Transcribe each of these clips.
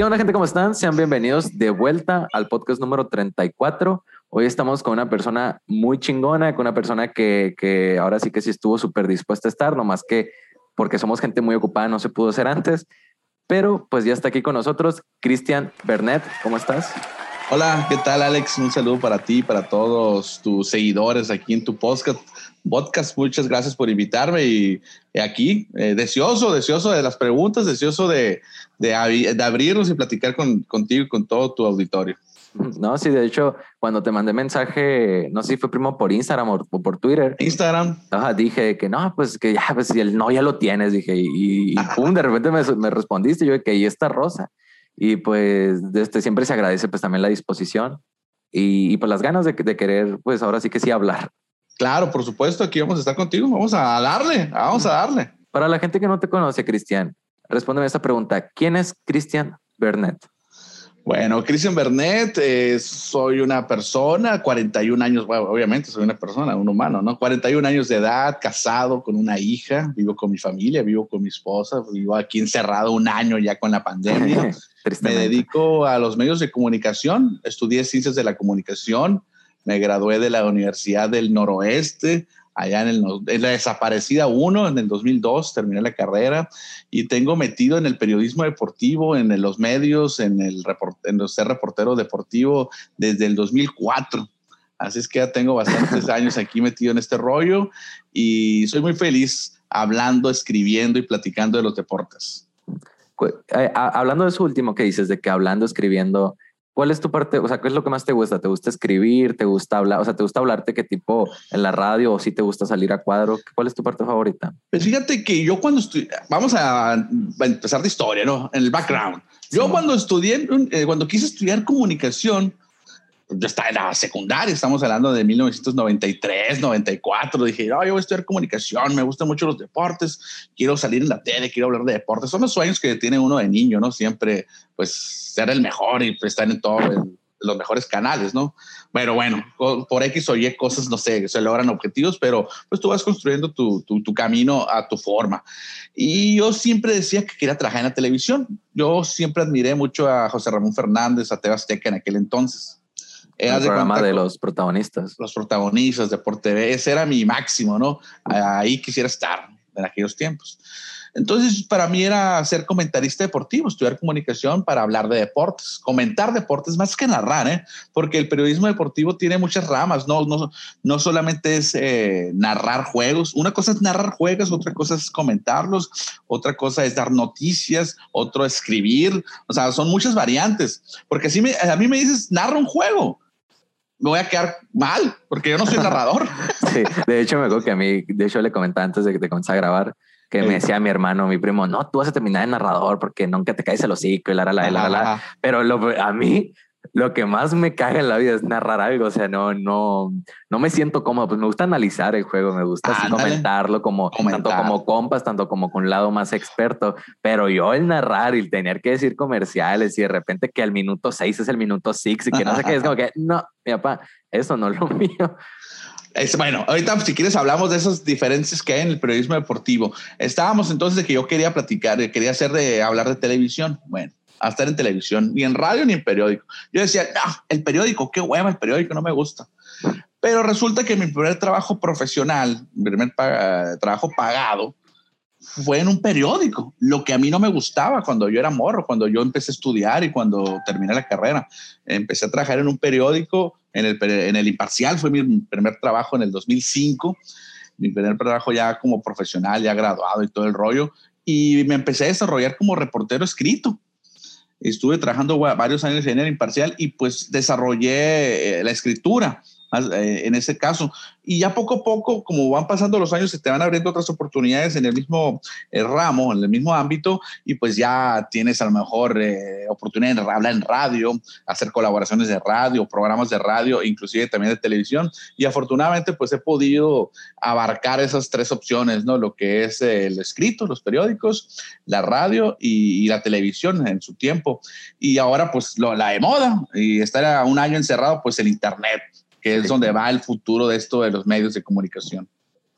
¿Qué onda gente? ¿Cómo están? Sean bienvenidos de vuelta al podcast número 34. Hoy estamos con una persona muy chingona, con una persona que, que ahora sí que sí estuvo súper dispuesta a estar, nomás que porque somos gente muy ocupada no se pudo hacer antes. Pero pues ya está aquí con nosotros Cristian Bernet. ¿Cómo estás? Hola, ¿qué tal Alex? Un saludo para ti, para todos tus seguidores aquí en tu podcast. podcast. Muchas gracias por invitarme y, aquí, eh, deseoso, deseoso de las preguntas, deseoso de, de, abrirnos y platicar con, contigo y con todo tu auditorio. No, sí, de hecho, cuando te mandé mensaje, no sé si fue primo por Instagram o por Twitter. Instagram. dije que no, pues que ya, pues si el no ya lo tienes, dije, y, pum, de repente me, me respondiste, yo que ahí está Rosa. Y pues este, siempre se agradece pues también la disposición y, y pues las ganas de, de, querer, pues ahora sí que sí hablar. Claro, por supuesto, aquí vamos a estar contigo, vamos a darle, vamos a darle. Para la gente que no te conoce, Cristian, respóndeme esta pregunta. ¿Quién es Cristian Bernet? Bueno, Cristian Bernet, eh, soy una persona, 41 años, bueno, obviamente soy una persona, un humano, ¿no? 41 años de edad, casado con una hija, vivo con mi familia, vivo con mi esposa, vivo aquí encerrado un año ya con la pandemia. me dedico a los medios de comunicación, estudié ciencias de la comunicación, me gradué de la Universidad del Noroeste, allá en, el, en la desaparecida 1, en el 2002, terminé la carrera y tengo metido en el periodismo deportivo, en los medios, en el, en ser reportero deportivo desde el 2004. Así es que ya tengo bastantes años aquí metido en este rollo y soy muy feliz hablando, escribiendo y platicando de los deportes. Eh, hablando de eso último que dices, de que hablando, escribiendo, ¿Cuál es tu parte? O sea, ¿qué es lo que más te gusta? ¿Te gusta escribir? ¿Te gusta hablar? O sea, ¿te gusta hablarte qué tipo en la radio o si te gusta salir a cuadro? ¿Cuál es tu parte favorita? Pues fíjate que yo cuando estoy, vamos a, empezar de historia, ¿no? En el background. Yo cuando estudié, eh, cuando quise estudiar comunicación, yo estaba en la secundaria, estamos hablando de 1993, 94. Dije, yo voy a estudiar comunicación, me gustan mucho los deportes, quiero salir en la tele, quiero hablar de deportes. Son los sueños que tiene uno de niño, ¿no? Siempre, pues, ser el mejor y pues, estar en todos los mejores canales, ¿no? Pero bueno, por X o Y cosas, no sé, se logran objetivos, pero pues tú vas construyendo tu, tu, tu camino a tu forma. Y yo siempre decía que quería trabajar en la televisión. Yo siempre admiré mucho a José Ramón Fernández, a Teo Azteca en aquel entonces el programa de los protagonistas. Los protagonistas de Por TV, ese era mi máximo, ¿no? Ahí quisiera estar en aquellos tiempos. Entonces, para mí era ser comentarista deportivo, estudiar comunicación para hablar de deportes, comentar deportes más que narrar, ¿eh? porque el periodismo deportivo tiene muchas ramas, no, no, no solamente es eh, narrar juegos, una cosa es narrar juegos, otra cosa es comentarlos, otra cosa es dar noticias, otro escribir, o sea, son muchas variantes, porque si me, a mí me dices, narra un juego, me voy a quedar mal porque yo no soy narrador. sí, de hecho me acuerdo que a mí, de hecho le comentaba antes de que te comenzara a grabar, que me decía mi hermano, mi primo, no, tú vas a terminar de narrador porque nunca te caes el hocico y la, la, la, la, la. Pero lo, a mí lo que más me caga en la vida es narrar algo, o sea, no, no, no me siento cómodo, pues me gusta analizar el juego, me gusta comentarlo como tanto como compas, tanto como con un lado más experto, pero yo el narrar y el tener que decir comerciales y de repente que al minuto seis es el minuto six y que no sé qué, es como que no, mi papá, eso no es lo mío. Es, bueno, ahorita si quieres hablamos de esas diferencias que hay en el periodismo deportivo. Estábamos entonces de que yo quería platicar, quería hacer de hablar de televisión. Bueno, a estar en televisión, ni en radio ni en periódico. Yo decía, no, el periódico, qué hueva el periódico, no me gusta. Pero resulta que mi primer trabajo profesional, mi primer trabajo pagado, fue en un periódico, lo que a mí no me gustaba cuando yo era morro, cuando yo empecé a estudiar y cuando terminé la carrera. Empecé a trabajar en un periódico, en el, en el Imparcial, fue mi primer trabajo en el 2005, mi primer trabajo ya como profesional, ya graduado y todo el rollo, y me empecé a desarrollar como reportero escrito estuve trabajando varios años en el imparcial y pues desarrollé eh, la escritura en ese caso. Y ya poco a poco, como van pasando los años, se te van abriendo otras oportunidades en el mismo eh, ramo, en el mismo ámbito, y pues ya tienes a lo mejor eh, oportunidad de hablar en radio, hacer colaboraciones de radio, programas de radio, inclusive también de televisión. Y afortunadamente, pues he podido abarcar esas tres opciones, ¿no? Lo que es el escrito, los periódicos, la radio y, la televisión en su tiempo. Y ahora, pues lo, la de moda y estar un año encerrado, pues el Internet que es donde va el futuro de esto de los medios de comunicación.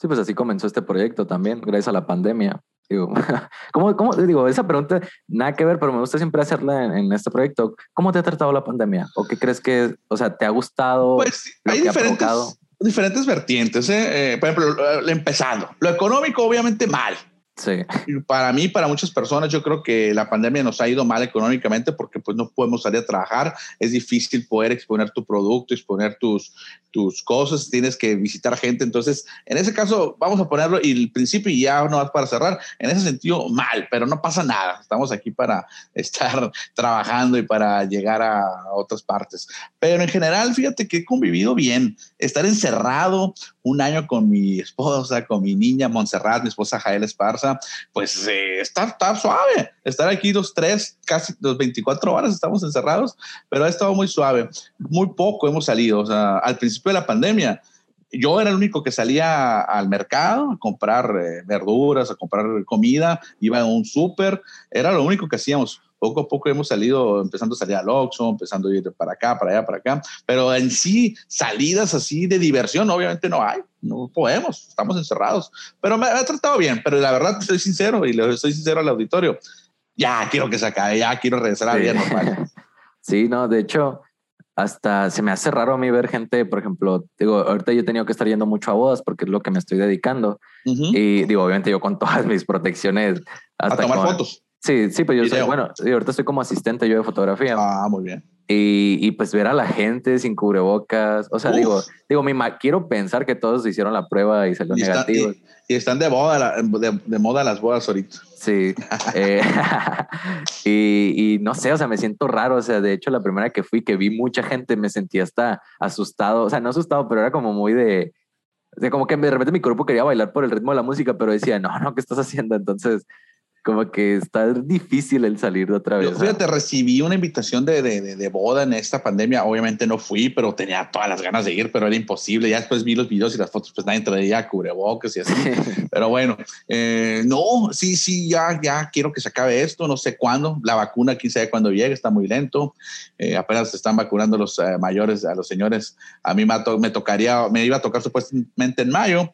Sí, pues así comenzó este proyecto también, gracias a la pandemia. Digo, ¿cómo, ¿cómo, digo, esa pregunta, nada que ver, pero me gusta siempre hacerla en, este proyecto. ¿Cómo te ha tratado la pandemia? ¿O qué crees que, o sea, te ha gustado? Pues hay diferentes, diferentes vertientes. ¿eh? Eh, por ejemplo, empezando, lo económico obviamente mal. Sí. Para mí, para muchas personas, yo creo que la pandemia nos ha ido mal económicamente porque pues no podemos salir a trabajar, es difícil poder exponer tu producto, exponer tus, tus cosas, tienes que visitar gente. Entonces, en ese caso, vamos a ponerlo y el principio y ya no vas para cerrar. En ese sentido, mal, pero no pasa nada. Estamos aquí para estar trabajando y para llegar a otras partes. Pero en general, fíjate que he convivido bien. Estar encerrado un año con mi esposa, con mi niña Montserrat, mi esposa Jael Esparza, pues eh, está, está suave. Estar aquí dos, tres, casi dos 24 horas estamos encerrados, pero ha estado muy suave. Muy poco hemos salido. O sea, al principio de la pandemia, yo era el único que salía al mercado a comprar eh, verduras, a comprar comida, iba a un súper, era lo único que hacíamos. Poco a poco hemos salido, empezando a salir al Oxxo, empezando a ir para acá, para allá, para acá, pero en sí, salidas así de diversión, obviamente no hay, no podemos, estamos encerrados, pero me ha tratado bien, pero la verdad, soy sincero y le soy sincero al auditorio, ya quiero que se acabe, ya quiero regresar a bien normal. Sí, no, de hecho, hasta se me hace raro a mí ver gente, por ejemplo, digo, ahorita yo he tenido que estar yendo mucho a bodas porque es lo que me estoy dedicando. Y digo, obviamente yo con todas mis protecciones. Hasta a tomar fotos. Sí, sí, pues yo soy, bueno, ahorita estoy como asistente yo de fotografía. Ah, muy bien. Y, y pues ver a la gente sin cubrebocas, o sea, digo, digo, mi quiero pensar que todos hicieron la prueba y salió negativo. y, están de moda, de, de moda las bodas ahorita. Sí. Eh, y, no sé, o sea, me siento raro. O sea, de hecho, la primera que fui, que vi mucha gente, me sentí hasta asustado. O sea, no asustado, pero era como muy de. de como que de repente mi cuerpo quería bailar por el ritmo de la música, pero decía, no, no, ¿qué estás haciendo? Entonces, como que está difícil el salir de otra vez. Yo, fíjate, recibí una invitación de, de, de, boda en esta pandemia. Obviamente no fui, pero tenía todas las ganas de ir, pero era imposible. Ya después vi los videos y las fotos, pues nadie traía cubrebocas y así. pero bueno, eh, no, sí, sí, ya, ya quiero que se acabe esto. No sé cuándo. La vacuna, quién sabe cuándo llegue, está muy lento. Eh, apenas se están vacunando los eh, mayores, a los señores. A mí me, me tocaría, me iba a tocar supuestamente en mayo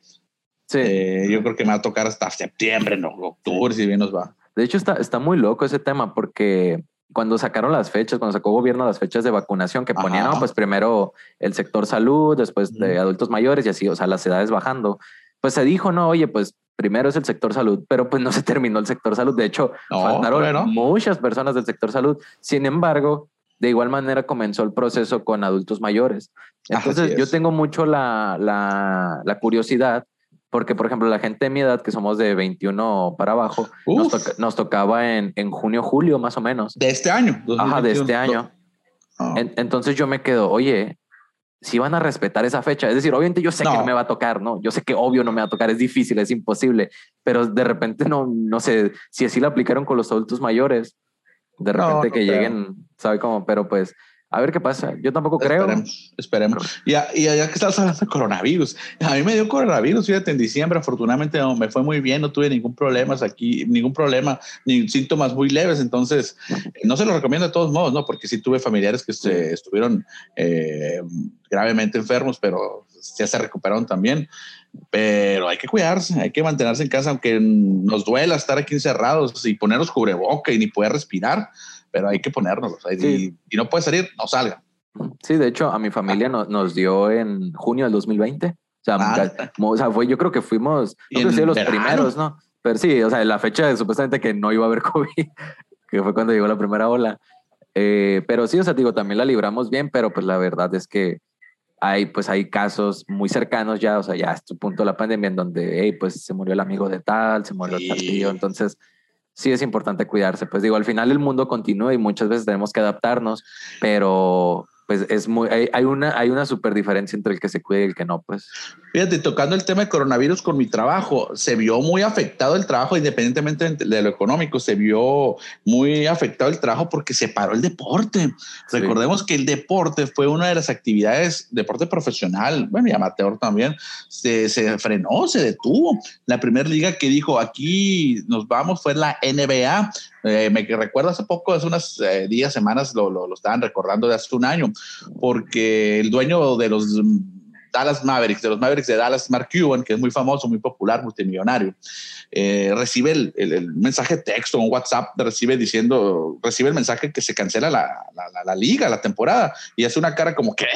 Sí. Eh, yo creo que me va a tocar hasta septiembre, no, octubre, si bien nos va. De hecho, está, está muy loco ese tema porque cuando sacaron las fechas, cuando sacó gobierno las fechas de vacunación, que ponían, pues primero el sector salud, después de adultos mayores y así, o sea, las edades bajando, pues se dijo, no, oye, pues primero es el sector salud, pero pues no se terminó el sector salud. De hecho, faltaron muchas personas del sector salud. Sin embargo, de igual manera comenzó el proceso con adultos mayores. Entonces, yo tengo mucho la, la, la curiosidad porque, por ejemplo, la gente de mi edad, que somos de 21 para abajo, nos, tocaba en, en, junio, julio, más o menos. De este año. Ajá, de este año. Ah. entonces yo me quedo, oye, si van a respetar esa fecha, es decir, obviamente yo sé que no me va a tocar, ¿no? Yo sé que obvio no me va a tocar, es difícil, es imposible, pero de repente no, no sé si así lo aplicaron con los adultos mayores, de repente que lleguen, ¿sabe cómo? Pero pues a ver qué pasa. Yo tampoco creo. Esperemos, esperemos. Y, y ya que estás hablando de coronavirus, a mí me dio coronavirus, fíjate, en diciembre, afortunadamente me fue muy bien, no tuve ningún problema aquí, ningún problema, ni síntomas muy leves, entonces no se lo recomiendo de todos modos, ¿no? Porque sí tuve familiares que se estuvieron eh, gravemente enfermos, pero ya se recuperaron también. Pero hay que cuidarse, hay que mantenerse en casa, aunque nos duela estar aquí encerrados y ponernos cubreboca y ni poder respirar pero hay que ponernos. y, no puede salir, no salga. Sí, de hecho, a mi familia nos dio en junio del 2020. Ah, o sea, fue, yo creo que fuimos los primeros, ¿no? Pero sí, o sea, la fecha supuestamente que no iba a haber COVID, que fue cuando llegó la primera ola. Eh, pero sí, o sea, digo, también la libramos bien, pero pues la verdad es que hay, pues hay casos muy cercanos ya, o sea, ya a este punto de la pandemia en donde, hey, pues se murió el amigo de tal, se murió el tal tío, entonces sí es importante cuidarse. Pues digo, al final el mundo continúa y muchas veces tenemos que adaptarnos, pero pues es muy, hay, una, hay una súper diferencia entre el que se cuide y el que no, pues. Fíjate, tocando el tema de coronavirus con mi trabajo, se vio muy afectado el trabajo, independientemente de lo económico, se vio muy afectado el trabajo porque se paró el deporte. Recordemos que el deporte fue una de las actividades, deporte profesional, bueno, y amateur también, se, se frenó, se detuvo. La primera liga que dijo, aquí nos vamos, fue la NBA, eh, me recuerdo hace poco, hace unas eh, días, semanas, lo, lo, estaban recordando de hace un año, porque el dueño de los Dallas Mavericks, de los Mavericks de Dallas, Mark Cuban, que es muy famoso, muy popular, multimillonario, eh, recibe el, mensaje texto, un WhatsApp, recibe diciendo, recibe el mensaje que se cancela la, la, la, liga, la temporada, y hace una cara como, ¿qué?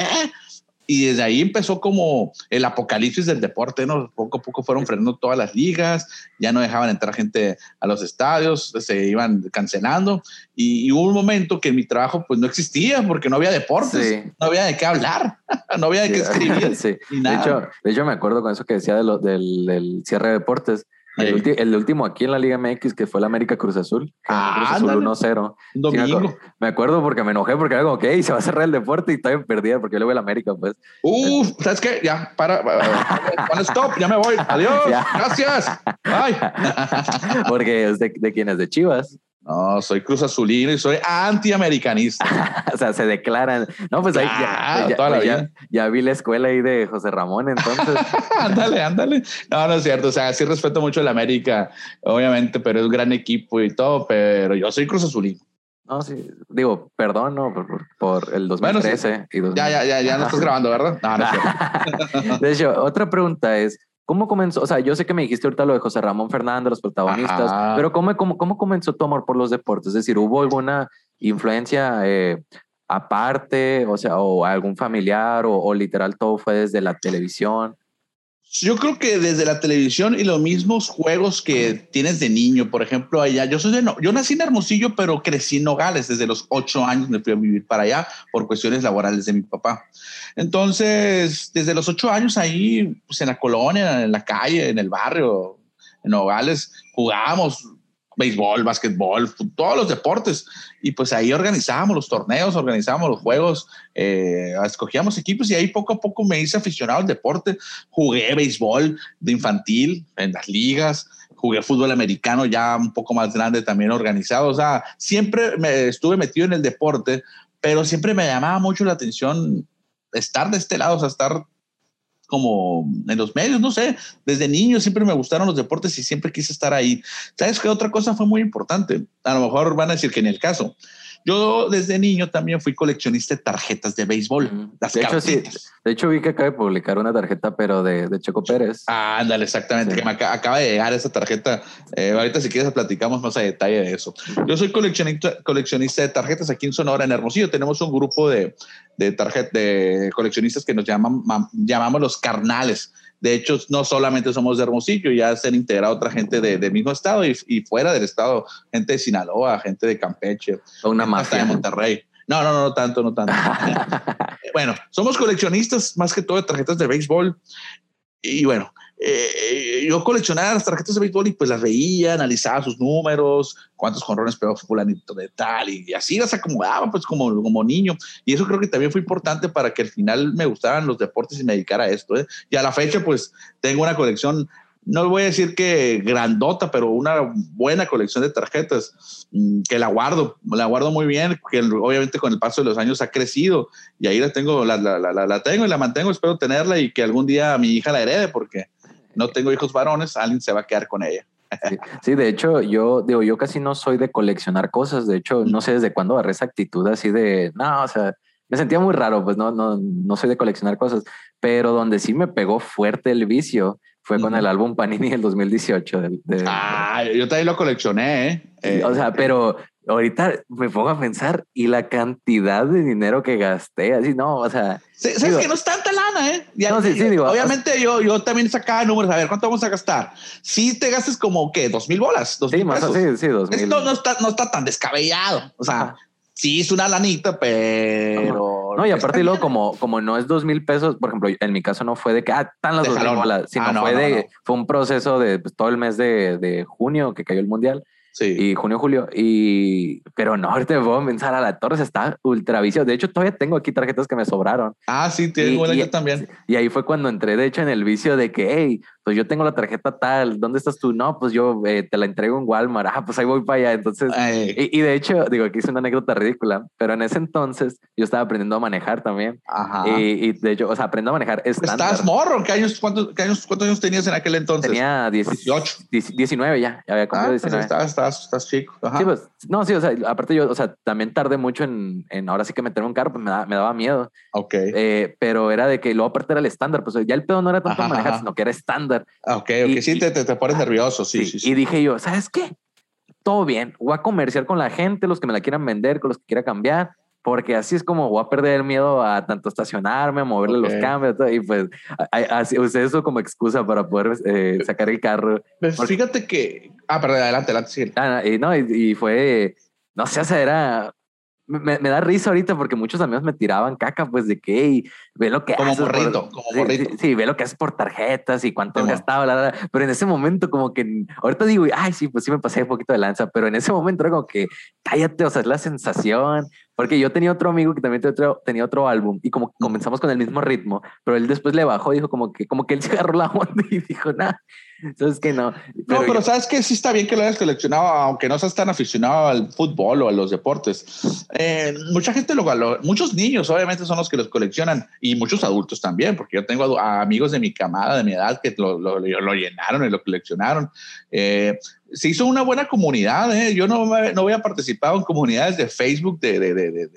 Y desde ahí empezó como el apocalipsis del deporte, ¿no? Poco a poco fueron frenando todas las ligas, ya no dejaban entrar gente a los estadios, se iban cancelando y, hubo un momento que en mi trabajo pues no existía porque no había deportes, no había de qué hablar, no había de qué escribir. Sí. De, hecho, de hecho, me acuerdo con eso que decía de lo, del, del cierre de deportes el, último aquí en la Liga MX que fue el América Cruz Azul. Ah, Cruz Azul 1-0. Domingo. me, acuerdo, porque me enojé porque era como que se va a cerrar el deporte y todavía perdía porque yo le voy a la América, pues. Uf, ¿sabes qué? Ya, para. para stop, ya me voy. Adiós. Gracias. Bye. porque es de, de es de Chivas. No, soy cruz azulino y soy antiamericanista. o sea, se declaran. No, pues ahí ya, pues vida. ya, vi la escuela ahí de José Ramón, entonces. ándale, ándale. No, no es cierto. O sea, sí respeto mucho el América, obviamente, pero es un gran equipo y todo, pero yo soy cruz azulino. No, sí, digo, perdón, no, por, por el 2013 y Ya, ya, ya, ya no estás grabando, ¿verdad? No, no es De hecho, otra pregunta es, ¿Cómo comenzó? O sea, yo sé que me dijiste ahorita lo de José Ramón Fernández, los protagonistas, pero ¿cómo, cómo, ¿cómo comenzó tu amor por los deportes? Es decir, ¿hubo alguna influencia eh, aparte, o sea, o algún familiar, o, literal todo fue desde la televisión? Yo creo que desde la televisión y los mismos juegos que tienes de niño, por ejemplo, allá, yo soy de, no, yo nací en Hermosillo, pero crecí en Nogales, desde los ocho años me fui a vivir para allá por cuestiones laborales de mi papá. Entonces, desde los ocho años ahí, pues en la colonia, en la calle, en el barrio, en Nogales, jugábamos béisbol, básquetbol, todos los deportes. Y pues ahí organizábamos los torneos, organizábamos los juegos, eh, escogíamos equipos y ahí poco a poco me hice aficionado al deporte. Jugué béisbol de infantil en las ligas, jugué fútbol americano ya un poco más grande también organizado. O sea, siempre me estuve metido en el deporte, pero siempre me llamaba mucho la atención estar de este lado, o sea, estar como en los medios, no sé, desde niño siempre me gustaron los deportes y siempre quise estar ahí. ¿Sabes qué otra cosa fue muy importante? A lo mejor van a decir que en el caso. Yo desde niño también fui coleccionista de tarjetas de béisbol. de, hecho, sí, de hecho, vi que acaba de publicar una tarjeta, pero de, de Checo Pérez. Ah, ándale, exactamente, que me acaba de llegar esa tarjeta. Eh, ahorita si quieres platicamos más a detalle de eso. Yo soy coleccionista, coleccionista de tarjetas aquí en Sonora, en Hermosillo. Tenemos un grupo de, de, de coleccionistas que nos llaman, llamamos los carnales de hecho, no solamente somos de Hermosillo, ya se han integrado otra gente del mismo estado y, fuera del estado, gente de Sinaloa, gente de Campeche, una mafia de Monterrey. No, no, no, tanto, no tanto. bueno, somos coleccionistas más que todo de tarjetas de béisbol. Y bueno, eh, yo coleccionaba las tarjetas de béisbol y pues las veía, analizaba sus números, cuántos jonrones pegó fulanito de tal y, así las acomodaba pues como, como niño. Y eso creo que también fue importante para que al final me gustaran los deportes y me dedicara a esto. ¿eh? Y a la fecha pues tengo una colección no voy a decir que grandota, pero una buena colección de tarjetas mm, que la guardo, la guardo muy bien, que obviamente con el paso de los años ha crecido y ahí la tengo, la, la, la, la tengo y la mantengo, espero tenerla y que algún día mi hija la herede porque no tengo hijos varones, alguien se va a quedar con ella. Sí, de hecho, yo digo, yo casi no soy de coleccionar cosas. De hecho, no sé desde cuándo agarré esa actitud así de, no, o sea, me sentía muy raro, pues no, no, no soy de coleccionar cosas. Pero donde sí me pegó fuerte el vicio fue con el álbum Panini del 2018. ah, yo también lo coleccioné, ¿eh? O sea, pero ahorita me pongo a pensar y la cantidad de dinero que gasté, así no, o sea. Sabes que no es tanta lana, ¿eh? no, sí, sí, digo, obviamente yo, yo también sacaba números, a ver, ¿cuánto vamos a gastar? Si te gastes como, ¿qué? ¿Dos mil bolas? ¿Dos sí, más, sí, sí, dos mil. Esto no está, no está tan descabellado, o sea, sí es una lanita, pero... No, y aparte luego como, como no es dos mil pesos, por ejemplo, en mi caso no fue de que, ah, están las dos mil bolas, sino ah, fue de, fue un proceso de pues, todo el mes de, de junio que cayó el mundial Sí. Y junio, julio. Y, pero no, ahorita me puedo pensar a la torre, está ultra vicio. De hecho, todavía tengo aquí tarjetas que me sobraron. Ah, sí, tienes buena yo también. Y ahí fue cuando entré, de hecho, en el vicio de que, hey, pues yo tengo la tarjeta tal, ¿dónde estás tú? No, pues yo eh, te la entrego en Walmart, ah, pues ahí voy para allá. Entonces, y, de hecho, digo, aquí es una anécdota ridícula, pero en ese entonces yo estaba aprendiendo a manejar también. Ajá. Y, de hecho, o sea, aprendo a manejar estándar. ¿Estás morro? ¿Qué años, cuántos, años, ¿Cuántos años tenías en aquel entonces? Tenía 18. 19 ya, ya había cumplido 19. Pues estás, estás, chico. Ajá. Sí, pues, no, sí, o sea, aparte yo, o sea, también tardé mucho en, en ahora sí que meterme un carro, pues me, me daba miedo. Ok. Eh, pero era de que luego aparte era el estándar, pues ya el pedo no era tanto manejar, sino que era estándar. Ah, ok, ok, sí, te, te, pones nervioso, sí, sí, Y dije yo, ¿sabes qué? Todo bien, voy a comerciar con la gente, los que me la quieran vender, con los que quiera cambiar, porque así es como voy a perder el miedo a tanto estacionarme, a moverle los cambios, y pues así, usé eso como excusa para poder eh, sacar el carro. Pues fíjate que, ah, perdón, adelante, adelante, sí. Ah, y no, y, fue, no sé, o sea, era, me, me, da risa ahorita porque muchos amigos me tiraban caca, pues de que ve lo que como haces. Borrito, como borrito. Sí, ve lo que haces por tarjetas y cuánto has gastado, la, pero en ese momento, como que ahorita digo, ay, sí, pues sí me pasé un poquito de lanza, pero en ese momento era como que cállate, o sea, es la sensación. Porque yo tenía otro amigo que también tenía otro, tenía otro álbum y como comenzamos con el mismo ritmo, pero él después le bajó y dijo como que, como que él se agarró la onda y dijo, nada, entonces que no. no, pero sabes que sí está bien que lo hayas coleccionado, aunque no seas tan aficionado al fútbol o a los deportes. Eh, mucha gente lo, valora, muchos niños obviamente son los que los coleccionan y muchos adultos también, porque yo tengo amigos de mi camada, de mi edad, que lo, lo, lo llenaron y lo coleccionaron. Eh, se hizo una buena comunidad. ¿eh? Yo no, no había participado en comunidades de Facebook de, de, de,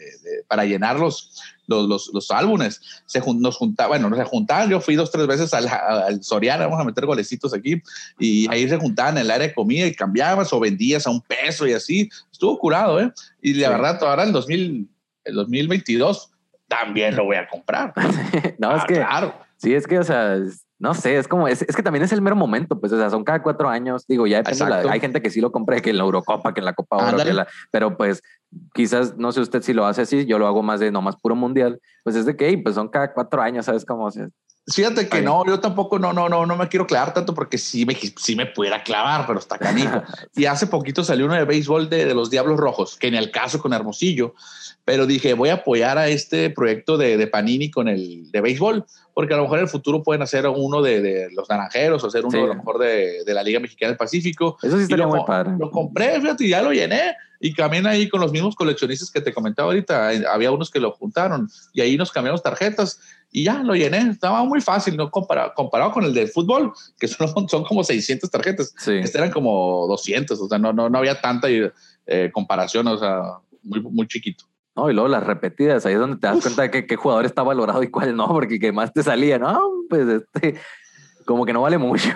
para llenar los, los, los, álbumes. Se, nos juntaban, bueno, se juntaban. Yo fui dos, tres veces al, al, Soriana, vamos a meter golecitos aquí, y ahí se juntaban en el área de comida y cambiabas o vendías a un peso y así. Estuvo curado, ¿eh? Y la verdad, ahora el, 2000, el 2022 también lo voy a comprar. no, es ah, que. Claro. Sí, es que, o sea, no sé, es como, es, es, que también es el mero momento, pues, o sea, son cada cuatro años, digo, ya depende, la, hay gente que sí lo compra, que en la Eurocopa, que en la Copa Oro, pero pues quizás, no sé usted si lo hace así, yo lo hago más de nomás puro mundial, pues es de que, pues son cada cuatro años, ¿sabes cómo? se Fíjate que no, yo tampoco no, no, no, no me quiero clavar tanto porque sí me, sí me pudiera clavar, pero está canijo. y hace poquito salió uno de béisbol de, de, los Diablos Rojos, que en el caso con Hermosillo, pero dije, voy a apoyar a este proyecto de, de Panini con el de béisbol, porque a lo mejor en el futuro pueden hacer uno de, de los naranjeros o hacer uno a lo mejor de, de, la Liga Mexicana del Pacífico. Eso sí estaría muy padre. Lo compré, fíjate, y ya lo llené. Y también ahí con los mismos coleccionistas que te comentaba ahorita, había unos que lo juntaron y ahí nos cambiamos tarjetas y ya lo llené. Estaba muy fácil, ¿no? Comparado, comparado con el de fútbol, que son, son como 600 tarjetas. Este eran como 200, o sea, no, no, no había tanta eh, comparación, o sea, muy, muy chiquito. No, y luego las repetidas, ahí es donde te das cuenta de que qué jugador está valorado y cuál no, porque que más te salía, no, pues este, como que no vale mucho.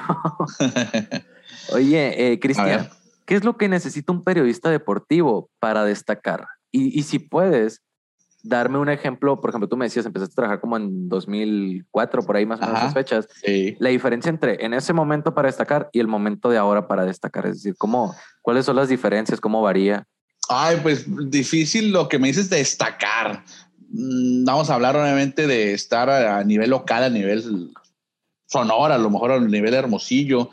Oye, eh, Cristian, ¿qué es lo que necesita un periodista deportivo para destacar? Y, y si puedes, darme un ejemplo, por ejemplo, tú me decías, empezaste a trabajar como en 2004, por ahí más o menos esas fechas. La diferencia entre en ese momento para destacar y el momento de ahora para destacar, es decir, ¿cómo, ¿cuáles son las diferencias? ¿Cómo varía? Ay, pues difícil lo que me dices destacar. Mm, vamos a hablar obviamente de estar a nivel local, a nivel sonora, a lo mejor a nivel hermosillo.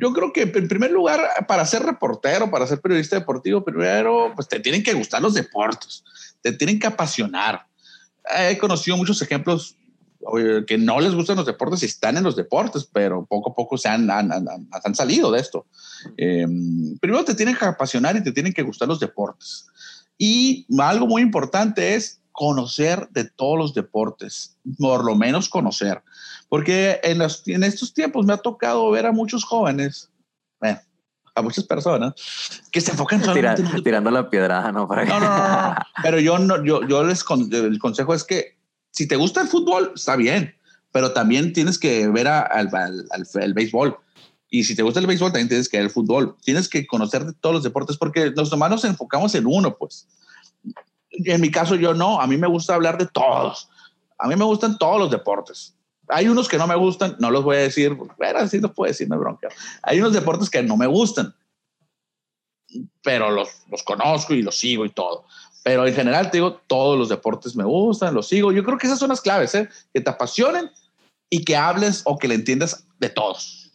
Yo creo que en primer lugar, para ser reportero, para ser periodista deportivo, primero, pues te tienen que gustar los deportes te tienen que apasionar. He conocido muchos ejemplos que no les gustan los deportes y están en los deportes, pero poco a poco se han, han, han, salido de esto. Em, primero te tienen que apasionar y te tienen que gustar los deportes. Y algo muy importante es conocer de todos los deportes, por lo menos conocer, porque en, los, en estos tiempos me ha tocado ver a muchos jóvenes, bueno, a muchas personas que se enfocan solamente tirando la piedra, ¿no? No, no, no, Pero yo no, yo, yo les el consejo es que si te gusta el fútbol, está bien, pero también tienes que ver al, al, béisbol. Y si te gusta el béisbol, también tienes que ver el fútbol. Tienes que conocer de todos los deportes porque los humanos nos enfocamos en uno, pues. En mi caso, yo no. A mí me gusta hablar de todos. A mí me gustan todos los deportes hay unos que no me gustan, no los voy a decir, pero así no puedo decir, no bronca. Hay unos deportes que no me gustan, pero los, los conozco y los sigo y todo. Pero en general te digo, todos los deportes me gustan, los sigo. Yo creo que esas son las claves, ¿eh? que te apasionen y que hables o que le entiendas de todos.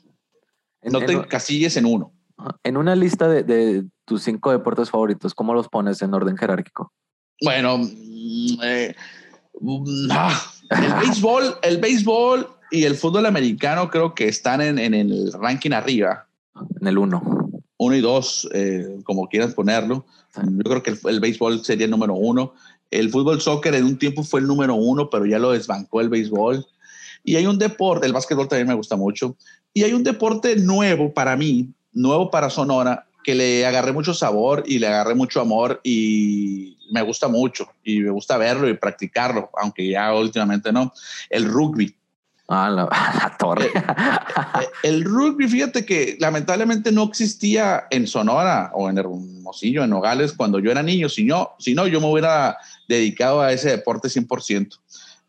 No te casilles en uno. En una lista de, de, tus cinco deportes favoritos, ¿cómo los pones en orden jerárquico? Bueno, mm, eh, el béisbol, el béisbol y el fútbol americano creo que están en, en el ranking arriba. En el uno. Uno y dos, eh, como quieras ponerlo. Yo creo que el, el, béisbol sería el número uno. El fútbol soccer en un tiempo fue el número uno, pero ya lo desbancó el béisbol. Y hay un deporte, el básquetbol también me gusta mucho. Y hay un deporte nuevo para mí, nuevo para Sonora, que le agarré mucho sabor y le agarré mucho amor y me gusta mucho y me gusta verlo y practicarlo, aunque ya últimamente no. El rugby. Ah, la, torre. El, eh, eh, el, rugby, fíjate que lamentablemente no existía en Sonora o en Hermosillo, en Nogales, cuando yo era niño. Si no, si no yo me hubiera dedicado a ese deporte 100%.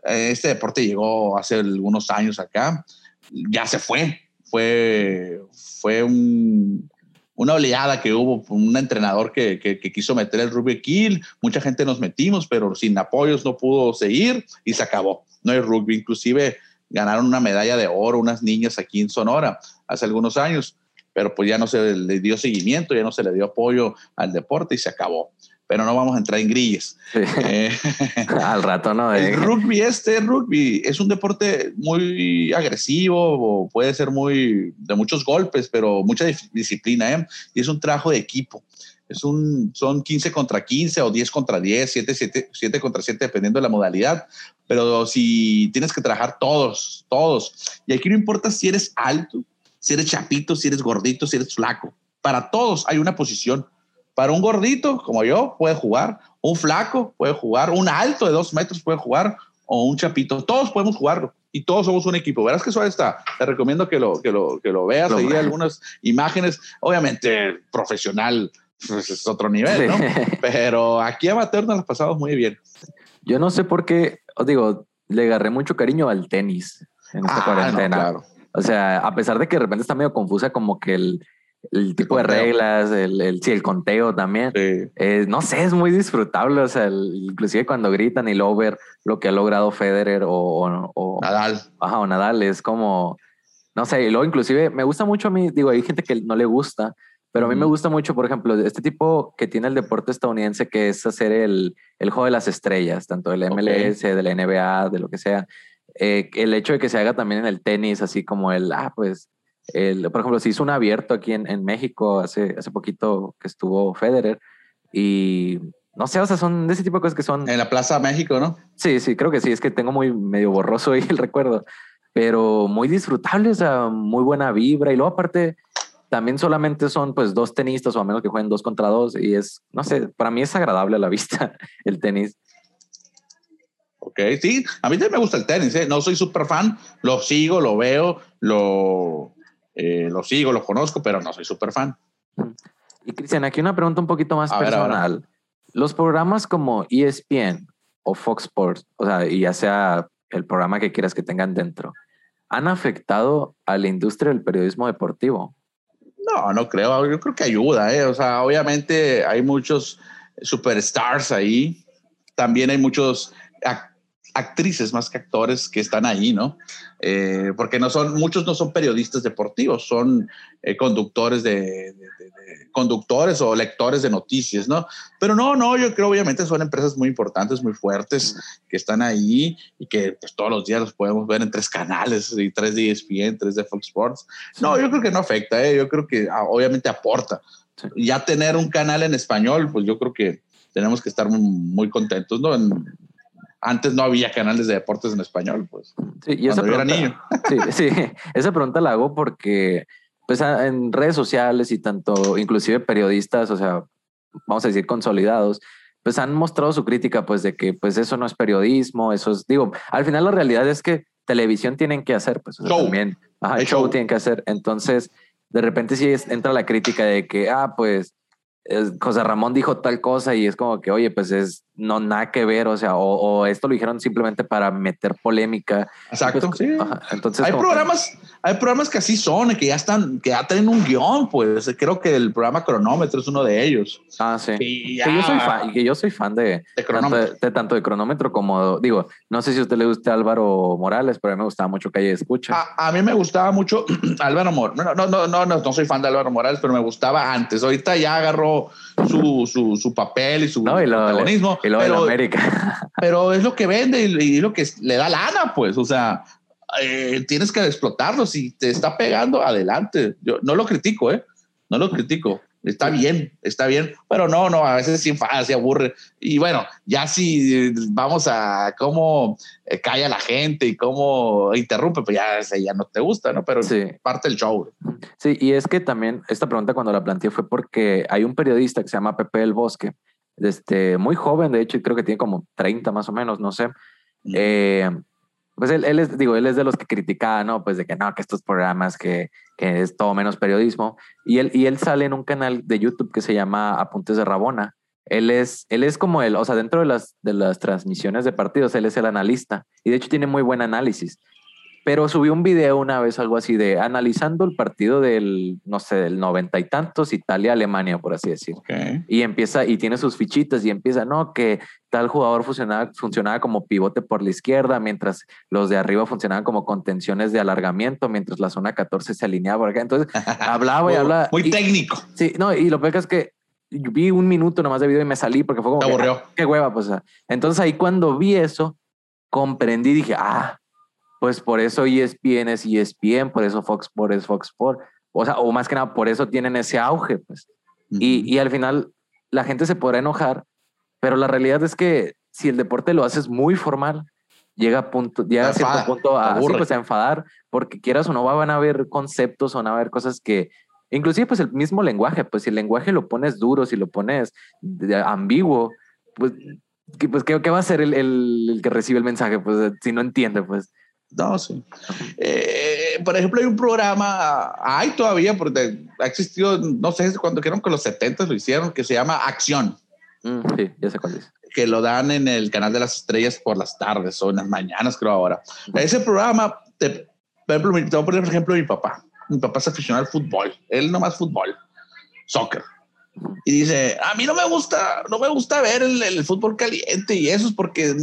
Eh, este deporte llegó hace algunos años acá, ya se fue. Fue, fue un, una oleada que hubo, un entrenador que, que, quiso meter el rugby kill, mucha gente nos metimos, pero sin apoyos no pudo seguir y se acabó. No hay rugby, inclusive ganaron una medalla de oro unas niñas aquí en Sonora hace algunos años, pero pues ya no se le dio seguimiento, ya no se le dio apoyo al deporte y se acabó pero no vamos a entrar en grilles. Eh, Al rato no. El rugby, este rugby, es un deporte muy agresivo, o puede ser muy de muchos golpes, pero mucha disciplina, ¿eh? Y es un trabajo de equipo. Es un, son 15 contra 15 o 10 contra 10, 7, 7, 7 contra 7, dependiendo de la modalidad. Pero si tienes que trabajar todos, todos. Y aquí no importa si eres alto, si eres chapito, si eres gordito, si eres flaco. Para todos hay una posición para un gordito como yo puede jugar, un flaco puede jugar, un alto de dos metros puede jugar o un chapito. Todos podemos jugarlo y todos somos un equipo. Verás que suave está. Te recomiendo que lo, que lo, que lo veas. Ahí algunas imágenes. Obviamente, profesional pues, es otro nivel, ¿no? Pero aquí amateur nos las pasamos muy bien. Yo no sé por qué, os digo, le agarré mucho cariño al tenis en esta ah, cuarentena. claro. O sea, a pesar de que de repente está medio confusa, como que el, el tipo de reglas, el, el, sí, el conteo también. Eh, no sé, es muy disfrutable. O sea, inclusive cuando gritan y luego ver lo que ha logrado Federer o, o, Nadal. Ajá, o Nadal es como, no sé, y luego inclusive me gusta mucho a mí, digo, hay gente que no le gusta, pero a mí me gusta mucho, por ejemplo, este tipo que tiene el deporte estadounidense que es hacer el, el juego de las estrellas, tanto del MLS, de la NBA, de lo que sea. Eh, el hecho de que se haga también en el tenis, así como el, ah, pues el, por ejemplo, se hizo un abierto aquí en, en, México hace, hace poquito que estuvo Federer y no sé, o sea, son de ese tipo de cosas que son... En la Plaza México, ¿no? Sí, sí, creo que sí, es que tengo muy medio borroso ahí el recuerdo, pero muy disfrutable, o sea, muy buena vibra y luego aparte también solamente son pues dos tenistas o a menos que jueguen dos contra dos y es, no sé, para mí es agradable a la vista el tenis. Ok, sí, a mí también me gusta el tenis, ¿eh? no soy súper fan, lo sigo, lo veo, lo, eh, lo sigo, lo conozco, pero no soy súper fan. Y Cristian, aquí una pregunta un poquito más personal. Los programas como ESPN o Fox Sports, o sea, y ya sea el programa que quieras que tengan dentro, ¿han afectado a la industria del periodismo deportivo? No, no creo. Yo creo que ayuda. ¿eh? O sea, obviamente hay muchos superstars ahí. También hay muchos actrices más que actores que están ahí, ¿no? Eh, porque no son, muchos no son periodistas deportivos, son eh, conductores de, conductores o lectores de noticias, ¿no? Pero no, no, yo creo obviamente son empresas muy importantes, muy fuertes, que están ahí y que pues, todos los días los podemos ver en tres canales, y tres de ESPN, tres de Fox Sports. No, yo creo que no afecta, ¿eh? yo creo que ah, obviamente aporta. Ya tener un canal en español, pues yo creo que tenemos que estar muy, muy contentos, ¿no? En, antes no había canales de deportes en español, pues. Sí, y esa pregunta, niño. Sí, sí, esa pregunta la hago porque pues en redes sociales y tanto, inclusive periodistas, o sea, vamos a decir consolidados, pues han mostrado su crítica, pues de que pues eso no es periodismo, eso es, digo, al final la realidad es que televisión tienen que hacer, pues también, ajá, el show tienen que hacer, entonces de repente sí entra la crítica de que, ah, pues José Ramón dijo tal cosa y es como que, oye, pues es no nada que ver, o sea, o, esto lo dijeron simplemente para meter polémica. Exacto, pues, sí. Entonces, hay programas, hay programas que así son, que ya están, que ya tienen un guion, pues creo que el programa Cronómetro es uno de ellos. Ah, sí. Que, yo soy fan, que yo soy fan de, tanto de, cronómetro como, digo, no sé si a usted le guste Álvaro Morales, pero a mí me gustaba mucho Calle Escucha. A, mí me gustaba mucho Álvaro Morales. No, no, no, no, no, no soy fan de Álvaro Morales, pero me gustaba antes. Ahorita ya agarró su, su, su papel y su no, y protagonismo. Y lo pero, de América. pero es lo que vende y, lo que le da lana, pues. O sea, eh, tienes que explotarlo. Si te está pegando, adelante. Yo no lo critico, ¿eh? No lo critico. Está bien, está bien, pero no, no, a veces sí enfada, se aburre. Y bueno, ya si vamos a cómo eh, calla la gente y cómo interrumpe, pues ya, ya no te gusta, ¿no? Pero sí. parte del show. Sí, y es que también esta pregunta cuando la planteé fue porque hay un periodista que se llama Pepe del Bosque, este, muy joven, de hecho, creo que tiene como 30 más o menos, no sé. Eh, pues él, él, es, digo, él es de los que criticaba, ¿no? Pues de que no, que estos programas, que, que es todo menos periodismo. Y él, y él sale en un canal de YouTube que se llama Apuntes de Rabona. Él es, él es como él, o sea, dentro de las, de las transmisiones de partidos, él es el analista. Y de hecho tiene muy buen análisis pero subió un video una vez, algo así, de analizando el partido del, no sé, del noventa y tantos, Italia-Alemania, por así decir. Y empieza, y tiene sus fichitas y empieza, no, que tal jugador funcionaba, funcionaba como pivote por la izquierda, mientras los de arriba funcionaban como contenciones de alargamiento, mientras la zona 14 se alineaba por acá. Entonces, hablaba y hablaba. Muy técnico. Sí, no, y lo peor es que vi un minuto nomás de video y me salí porque fue como... aburrió. Ah, qué hueva, pues. Entonces ahí cuando vi eso, comprendí, dije, ah, pues por eso ESPN es ESPN, por eso Fox Sports es Fox Sports, o sea, o más que nada por eso tienen ese auge, pues. y, y, al final la gente se podrá enojar, pero la realidad es que si el deporte lo haces muy formal, llega a punto, llega a cierto punto a, pues, a enfadar, porque quieras o no van a haber conceptos o van a haber cosas que, inclusive pues el mismo lenguaje, pues si el lenguaje lo pones duro, si lo pones ambiguo, pues, pues ¿qué, ¿qué, va a ser el, el, el, que recibe el mensaje? Pues si no entiende, pues no, sí. Eh, por ejemplo, hay un programa, hay todavía, porque ha existido, no sé cuándo, creo que los 70 lo hicieron, que se llama Acción. Mm, sí, ya sé cuál es. Que lo dan en el canal de las estrellas por las tardes o en las mañanas, creo ahora. Ese programa, te, por ejemplo, te voy a poner el ejemplo mi papá. Mi papá es aficionado al fútbol. Él nomás fútbol, soccer y dice, a mí no me gusta, no me gusta ver el, fútbol caliente y eso es porque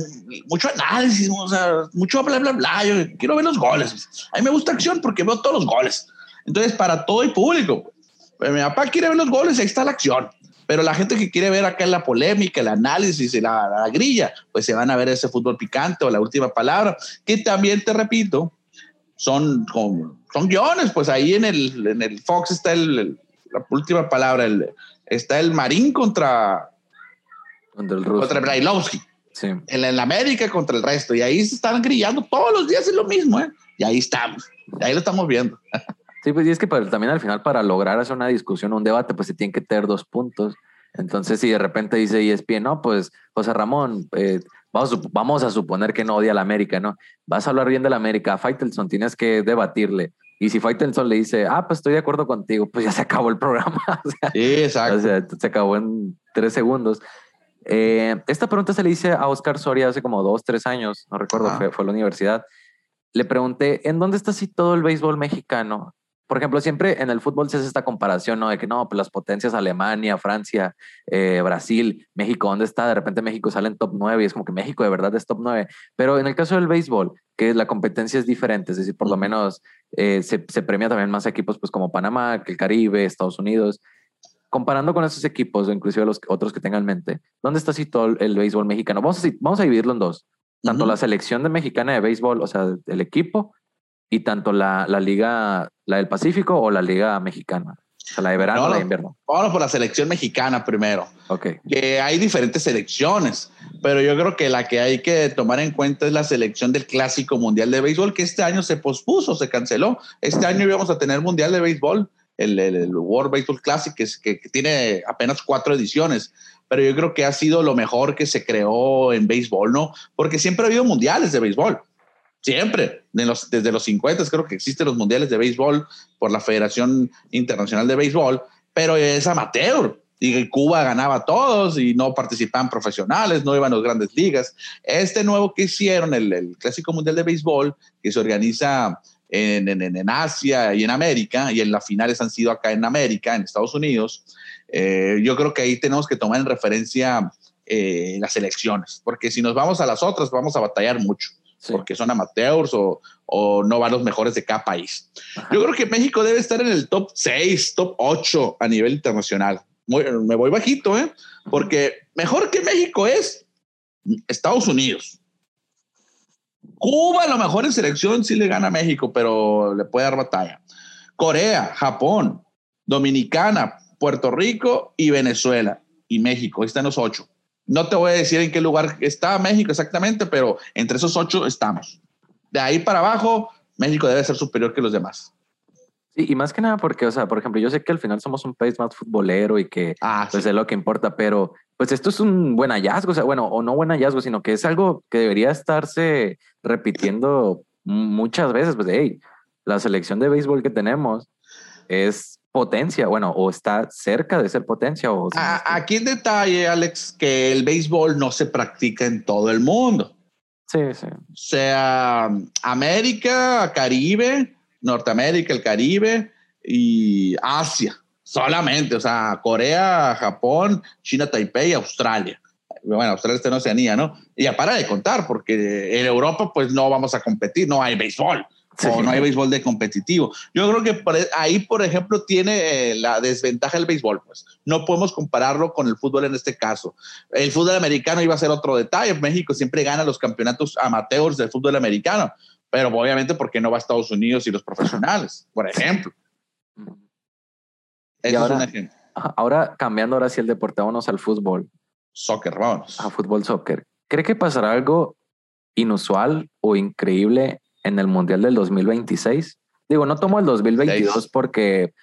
mucho análisis, o sea, mucho bla, bla, bla, yo quiero ver los goles. A mí me gusta acción porque veo todos los goles. Entonces, para todo el público, pues, mi papá quiere ver los goles, ahí está la acción. Pero la gente que quiere ver acá la polémica, el análisis y la, grilla, pues se van a ver ese fútbol picante o la última palabra, que también te repito, son, son guiones, pues ahí en el, en el Fox está el, la última palabra, el, está el Marín contra, contra el Contra Brailovsky. Sí. En, la América contra el resto. Y ahí se están grillando todos los días, es lo mismo, ¿eh? Y ahí estamos. Y ahí lo estamos viendo. Sí, pues y es que también al final para lograr hacer una discusión, un debate, pues se tienen que tener dos puntos. Entonces, si de repente dice ESPN, no, pues José Ramón, eh, vamos, a, vamos a suponer que no odia a la América, ¿no? Vas a hablar bien de la América, Faitelson, tienes que debatirle. Y si Faitelson le dice, ah, pues estoy de acuerdo contigo, pues ya se acabó el programa. sí, exacto. O sea, se acabó en tres segundos. Eh, esta pregunta se le hice a Oscar Soria hace como dos, tres años, no recuerdo, fue, fue a la universidad. Le pregunté, ¿en dónde está así todo el béisbol mexicano? Por ejemplo, siempre en el fútbol se hace esta comparación, ¿no? De que no, pues las potencias Alemania, Francia, eh, Brasil, México, ¿dónde está? De repente México sale en top 9 y es como que México de verdad es top 9. Pero en el caso del béisbol, que la competencia es diferente, es decir, por lo menos eh, se, premia también más equipos pues como Panamá, que el Caribe, Estados Unidos. Comparando con esos equipos, o inclusive los otros que tengan en mente, ¿dónde está todo el béisbol mexicano? Vamos a, vamos a dividirlo en dos. Tanto la selección de mexicana de béisbol, o sea, el equipo, y tanto la, la liga, la del Pacífico o la liga mexicana. O sea, la de verano o la de invierno. Vamos por la selección mexicana primero. Ok. Que hay diferentes selecciones, pero yo creo que la que hay que tomar en cuenta es la selección del Clásico Mundial de Béisbol, que este año se pospuso, se canceló. Este año íbamos a tener Mundial de Béisbol, el, el, World Baseball Classic, que, que, que, tiene apenas cuatro ediciones, pero yo creo que ha sido lo mejor que se creó en béisbol, ¿no? Porque siempre ha habido mundiales de béisbol Siempre, desde los 50 creo que existen los mundiales de béisbol por la Federación Internacional de Béisbol, pero es amateur. Y Cuba ganaba todos y no participaban profesionales, no iban a las grandes ligas. Este nuevo que hicieron, el, Clásico Mundial de Béisbol, que se organiza en, en, Asia y en América, y en las finales han sido acá en América, en Estados Unidos, eh, yo creo que ahí tenemos que tomar en referencia eh, las elecciones, porque si nos vamos a las otras, vamos a batallar mucho porque son amateurs o, o, no van los mejores de cada país. Yo creo que México debe estar en el top 6, top 8 a nivel internacional. me voy bajito, ¿eh? Porque mejor que México es Estados Unidos. Cuba a lo mejor en selección sí le gana a México, pero le puede dar batalla. Corea, Japón, Dominicana, Puerto Rico y Venezuela y México. Ahí están los ocho. No te voy a decir en qué lugar está México exactamente, pero entre esos ocho estamos. De ahí para abajo, México debe ser superior que los demás. Sí, y más que nada porque, o sea, por ejemplo, yo sé que al final somos un país más futbolero y que ah, pues es lo que importa, pero pues esto es un buen hallazgo, o sea, bueno, o no buen hallazgo, sino que es algo que debería estarse repitiendo muchas veces, pues, hey, la selección de béisbol que tenemos es potencia, bueno, o está cerca de ser potencia. O Aquí en detalle, Alex, que el béisbol no se practica en todo el mundo. Sí, sí. O sea, América, Caribe, Norteamérica, el Caribe y Asia, solamente, o sea, Corea, Japón, China, Taipei, Australia. Bueno, Australia está en Oceanía, ¿no? Y ya para de contar, porque en Europa pues no vamos a competir, no hay béisbol. O no hay béisbol de competitivo. Yo creo que ahí, por ejemplo, tiene eh, la desventaja del béisbol. Pues no podemos compararlo con el fútbol en este caso. El fútbol americano iba a ser otro detalle. México siempre gana los campeonatos amateurs del fútbol americano, pero obviamente porque no va a Estados Unidos y los profesionales, por ejemplo. ahora, Ahora, cambiando ahora sí el deporte, vámonos al fútbol. Soccer, vamos. A fútbol, soccer. ¿Cree que pasará algo inusual o increíble en el Mundial del 2026? Digo, no tomo el 2022 porque,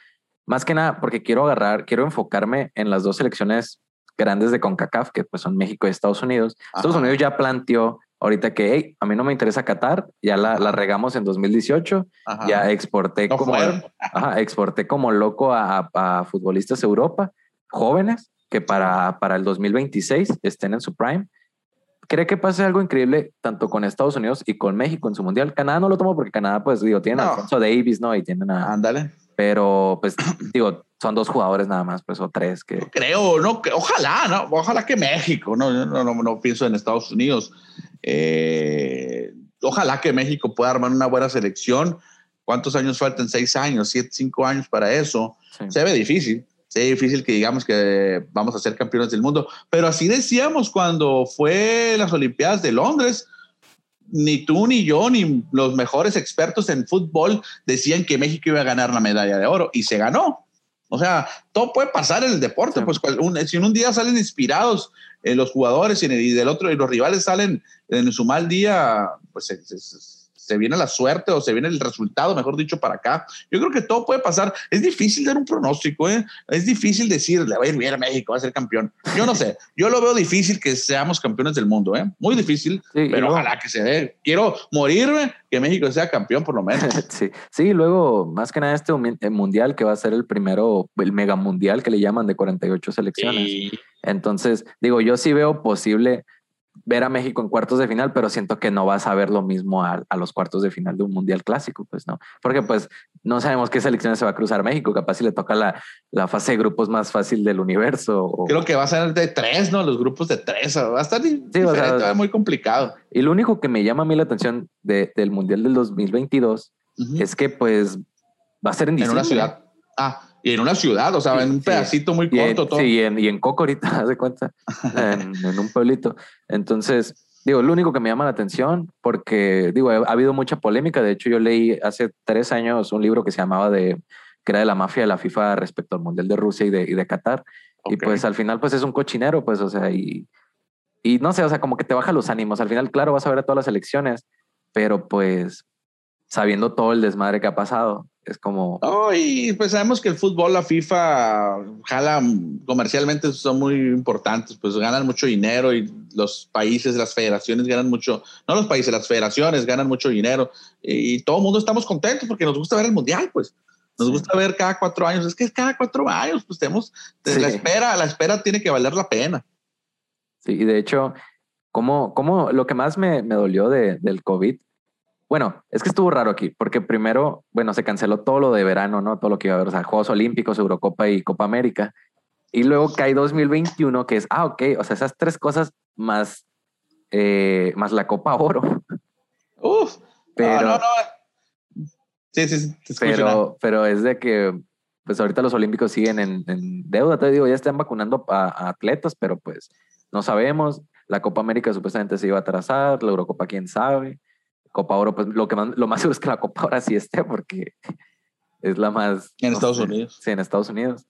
más que nada, porque quiero agarrar, quiero enfocarme en las dos selecciones grandes de CONCACAF, que pues son México y Estados Unidos. Estados Unidos ya planteó ahorita que hey, a mí no me interesa Qatar, ya la, la regamos en 2018, ya exporté, como, exporté como loco a, a, futbolistas Europa, jóvenes, que para, para el 2026 estén en su prime. ¿Cree que pase algo increíble tanto con Estados Unidos y con México en su mundial? Canadá no lo tomo porque Canadá, pues digo, tiene a Alfonso Davis, ¿no? Y tienen a... Ándale. Pero, pues, digo, son dos jugadores nada más, pues, o tres que... Creo, no, ojalá, ¿no? Ojalá que México, no, no, no, no pienso en Estados Unidos. Eh, ojalá que México pueda armar una buena selección. ¿Cuántos años faltan? Seis años, siete, cinco años para eso. Se ve difícil. Se ve difícil que digamos que vamos a ser campeones del mundo. Pero así decíamos cuando fue las Olimpiadas de Londres. Ni tú, ni yo, ni los mejores expertos en fútbol decían que México iba a ganar la medalla de oro y se ganó. O sea, todo puede pasar en el deporte. Pues si en un día salen inspirados eh, los jugadores y, del otro y los rivales salen en su mal día, pues se, viene la suerte o se viene el resultado, mejor dicho, para acá. Yo creo que todo puede pasar. Es difícil dar un pronóstico, ¿eh? es difícil decir, le va a ir bien a México, va a ser campeón. Yo no sé, yo lo veo difícil que seamos campeones del mundo, ¿eh? muy difícil, pero ojalá que se dé. Quiero morirme que México sea campeón por lo menos. sí, sí, luego más que nada este eh, mundial que va a ser el primero, el mega mundial que le llaman de 48 selecciones. Entonces, digo, yo sí veo posible ver a México en cuartos de final, pero siento que no vas a ver lo mismo a, los cuartos de final de un mundial clásico, pues no, porque pues no sabemos qué selecciones se va a cruzar México, capaz si le toca la, la fase de grupos más fácil del universo. Creo que va a ser de tres, ¿no? Los grupos de tres, va a estar sí, muy complicado. Y lo único que me llama a mí la atención del mundial del 2022 es que pues va a ser en, en una ciudad. Ah, y en una ciudad, o sea, en un pedacito muy corto todo. Sí, y en, Coco ahorita, haz de cuenta, en, un pueblito. Entonces, digo, lo único que me llama la atención, porque, digo, ha, habido mucha polémica. De hecho, yo leí hace tres años un libro que se llamaba de, que era de la mafia de la FIFA respecto al Mundial de Rusia y de, y de Qatar. Y pues al final, pues es un cochinero, pues, o sea, y, y no sé, o sea, como que te baja los ánimos. Al final, claro, vas a ver a todas las elecciones, pero pues sabiendo todo el desmadre que ha pasado, es como... Oh, y pues sabemos que el fútbol, la FIFA, jala comercialmente, son muy importantes, pues ganan mucho dinero y los países, las federaciones ganan mucho, no los países, las federaciones ganan mucho dinero y todo el mundo estamos contentos porque nos gusta ver el mundial, pues. Nos gusta ver cada cuatro años, es que es cada cuatro años, pues tenemos, la espera, la espera tiene que valer la pena. Sí, y de hecho, como, como lo que más me, me dolió de, del COVID bueno, es que estuvo raro aquí, porque primero, bueno, se canceló todo lo de verano, ¿no? Todo lo que iba a haber, o sea, Juegos Olímpicos, Eurocopa y Copa América. Y luego cae 2021, que es, ah, ok, o sea, esas tres cosas más, eh, más la Copa Oro. Uf, pero, no, no, Sí, sí, sí pero, pero es de que, pues ahorita los Olímpicos siguen en, en deuda, te digo, ya están vacunando a, atletas, pero pues no sabemos. La Copa América supuestamente se iba a atrasar, la Eurocopa quién sabe. Copa Oro, pues lo que más, lo más seguro es que la Copa ahora sí esté porque es la más... En Estados Unidos. Sí, en Estados Unidos.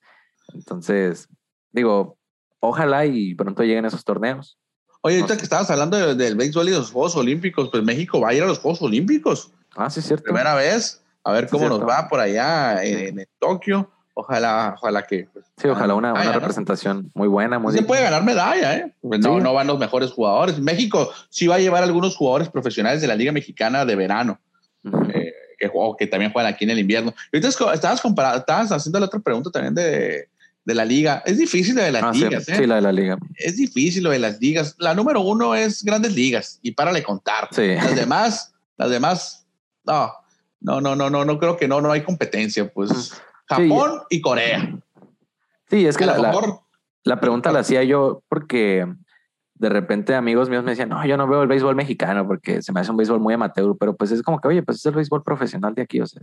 Entonces, digo, ojalá y pronto lleguen esos torneos. Oye, ahorita que estabas hablando del béisbol y los Juegos Olímpicos, pues México va a ir a los Juegos Olímpicos. Ah, sí, es cierto. Primera vez. A ver cómo nos va por allá en, Tokio. Ojalá, ojalá que. Pues, sí, ojalá una, una representación muy buena. Muy se puede ganar medalla, ¿eh? Pues no, no van los mejores jugadores. México sí va a llevar algunos jugadores profesionales de la Liga Mexicana de verano. Eh, que, que, también juegan aquí en el invierno. Ahorita estabas, estabas haciendo la otra pregunta también de, de la liga. Es difícil lo de las ah, ligas. Sí, ¿eh? la de la liga. Es difícil lo de las ligas. La número uno es grandes ligas y para le contar. Las demás, las demás, no, no, no, no, no, no creo que no, no hay competencia. Pues Japón y Corea. Sí, es que la, la, pregunta la hacía yo porque de repente amigos míos me decían, no, yo no veo el béisbol mexicano porque se me hace un béisbol muy amateur, pero pues es como que, oye, pues es el béisbol profesional de aquí, o sea.